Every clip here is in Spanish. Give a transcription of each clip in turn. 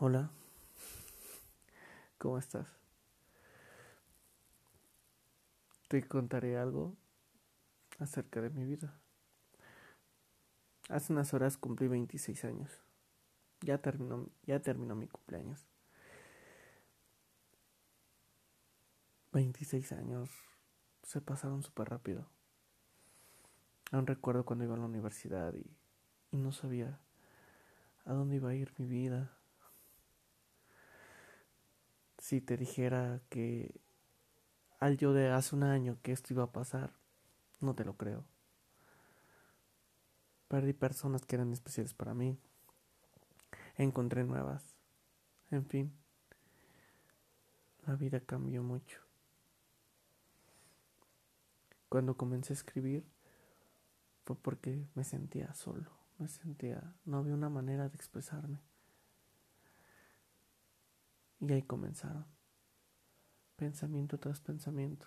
Hola, ¿cómo estás? Te contaré algo acerca de mi vida. Hace unas horas cumplí 26 años. Ya terminó, ya terminó mi cumpleaños. 26 años se pasaron súper rápido. Aún recuerdo cuando iba a la universidad y, y no sabía a dónde iba a ir mi vida si te dijera que al yo de hace un año que esto iba a pasar, no te lo creo. Perdí personas que eran especiales para mí. Encontré nuevas. En fin, la vida cambió mucho. Cuando comencé a escribir fue porque me sentía solo, me sentía, no había una manera de expresarme. Y ahí comenzaron. Pensamiento tras pensamiento.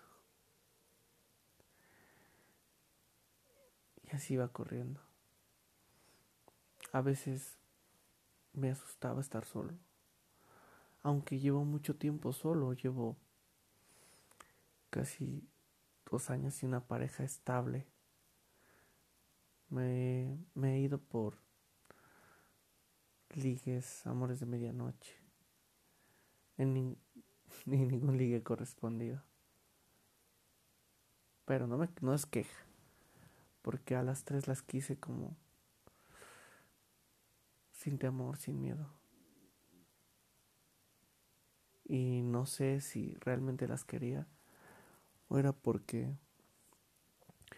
Y así iba corriendo. A veces me asustaba estar solo. Aunque llevo mucho tiempo solo, llevo casi dos años sin una pareja estable. Me, he ido por ligues, amores de medianoche en ni, ni ningún ligue correspondido. Pero no, me, no es queja, porque a las tres las quise como sin temor, sin miedo. Y no sé si realmente las quería o era porque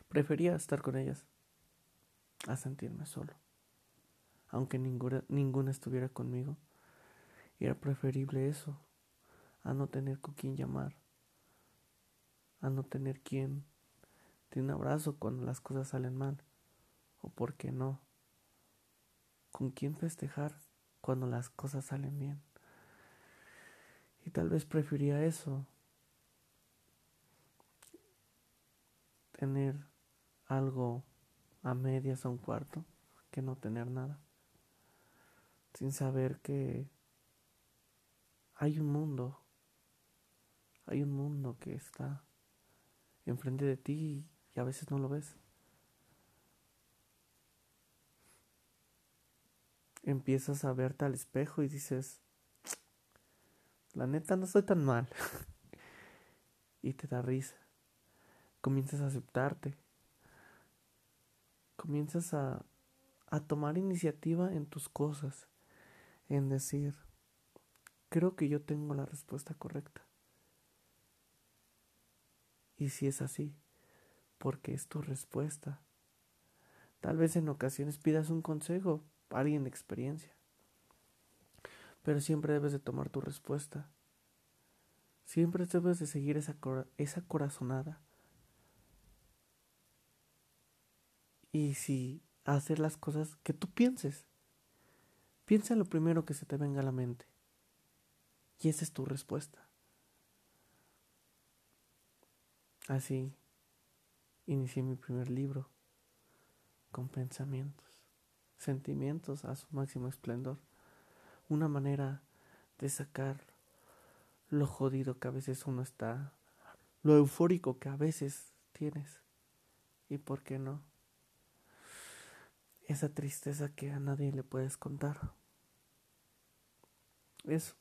prefería estar con ellas a sentirme solo. Aunque ninguna, ninguna estuviera conmigo, era preferible eso a no tener con quién llamar, a no tener quien te un abrazo cuando las cosas salen mal, o por qué no, con quién festejar cuando las cosas salen bien. Y tal vez prefería eso, tener algo a medias a un cuarto, que no tener nada, sin saber que hay un mundo hay un mundo que está enfrente de ti y a veces no lo ves. Empiezas a verte al espejo y dices, la neta no estoy tan mal. y te da risa. Comienzas a aceptarte. Comienzas a, a tomar iniciativa en tus cosas. En decir, creo que yo tengo la respuesta correcta. Y si es así, porque es tu respuesta. Tal vez en ocasiones pidas un consejo a alguien de experiencia, pero siempre debes de tomar tu respuesta. Siempre debes de seguir esa, esa corazonada. Y si hacer las cosas que tú pienses, piensa en lo primero que se te venga a la mente. Y esa es tu respuesta. Así inicié mi primer libro con pensamientos, sentimientos a su máximo esplendor, una manera de sacar lo jodido que a veces uno está, lo eufórico que a veces tienes y por qué no, esa tristeza que a nadie le puedes contar. Eso,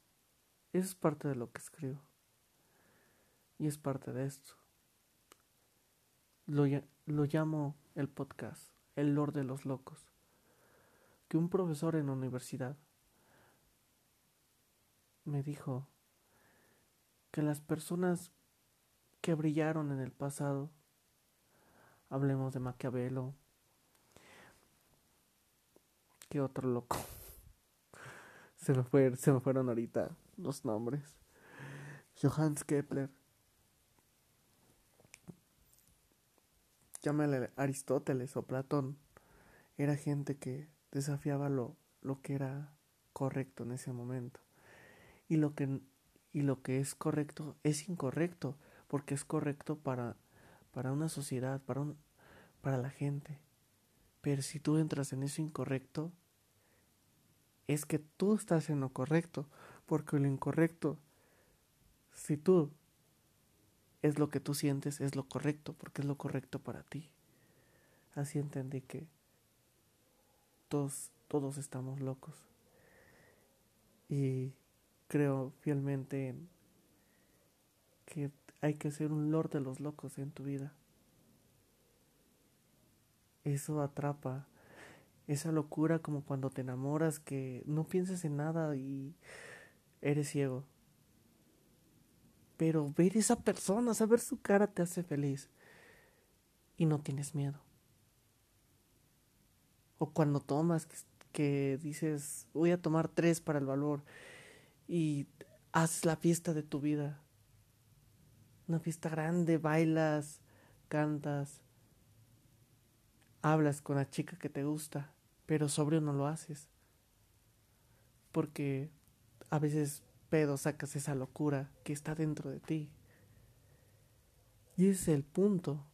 eso es parte de lo que escribo y es parte de esto. Lo, lo llamo el podcast, el Lord de los Locos, que un profesor en la universidad me dijo que las personas que brillaron en el pasado, hablemos de Maquiavelo, que otro loco, se me, fue, se me fueron ahorita los nombres, Johannes Kepler, llámale Aristóteles o Platón, era gente que desafiaba lo, lo que era correcto en ese momento. Y lo que, y lo que es correcto es incorrecto, porque es correcto para, para una sociedad, para, un, para la gente. Pero si tú entras en eso incorrecto, es que tú estás en lo correcto, porque lo incorrecto, si tú es lo que tú sientes, es lo correcto, porque es lo correcto para ti. Así entendí que todos, todos estamos locos. Y creo fielmente en que hay que ser un lord de los locos en tu vida. Eso atrapa esa locura como cuando te enamoras que no piensas en nada y eres ciego. Pero ver esa persona, saber su cara te hace feliz y no tienes miedo. O cuando tomas que, dices voy a tomar tres para el valor y haces la fiesta de tu vida. Una fiesta grande, bailas, cantas, hablas con la chica que te gusta pero sobrio no lo haces. Porque a veces pedo sacas esa locura que está dentro de ti. Y ese es el punto.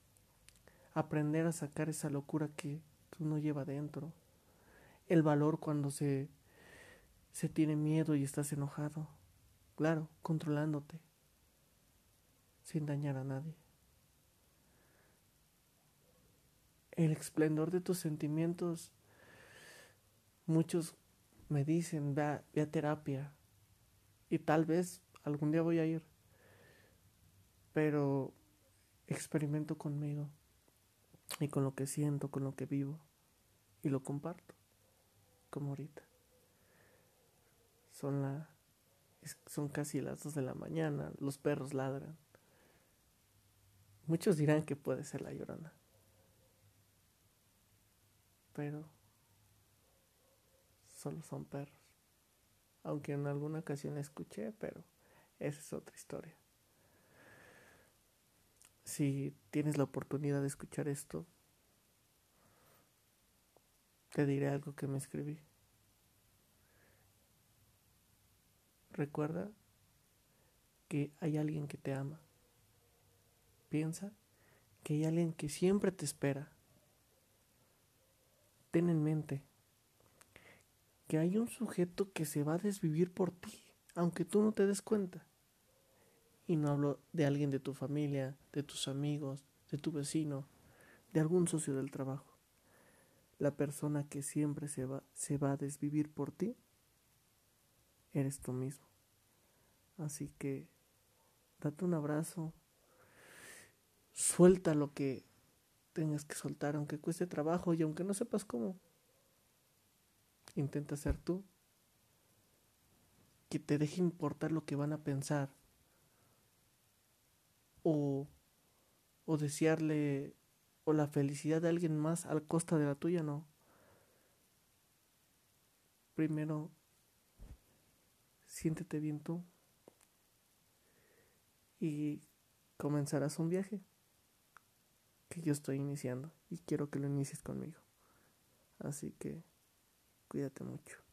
Aprender a sacar esa locura que, que uno lleva dentro. El valor cuando se, se tiene miedo y estás enojado. Claro, controlándote. Sin dañar a nadie. El esplendor de tus sentimientos Muchos me dicen, ve a, ve a terapia. Y tal vez algún día voy a ir. Pero experimento conmigo y con lo que siento, con lo que vivo. Y lo comparto, como ahorita. Son, la, son casi las dos de la mañana, los perros ladran. Muchos dirán que puede ser la llorona. Pero solo son perros. Aunque en alguna ocasión escuché, pero esa es otra historia. Si tienes la oportunidad de escuchar esto, te diré algo que me escribí. Recuerda que hay alguien que te ama. Piensa que hay alguien que siempre te espera. Ten en mente hay un sujeto que se va a desvivir por ti, aunque tú no te des cuenta. Y no hablo de alguien de tu familia, de tus amigos, de tu vecino, de algún socio del trabajo. La persona que siempre se va, se va a desvivir por ti, eres tú mismo. Así que date un abrazo, suelta lo que tengas que soltar, aunque cueste trabajo y aunque no sepas cómo. Intenta ser tú. Que te deje importar lo que van a pensar. O, o desearle o la felicidad de alguien más al costa de la tuya, no. Primero, siéntete bien tú y comenzarás un viaje que yo estoy iniciando y quiero que lo inicies conmigo. Así que Cuídate mucho.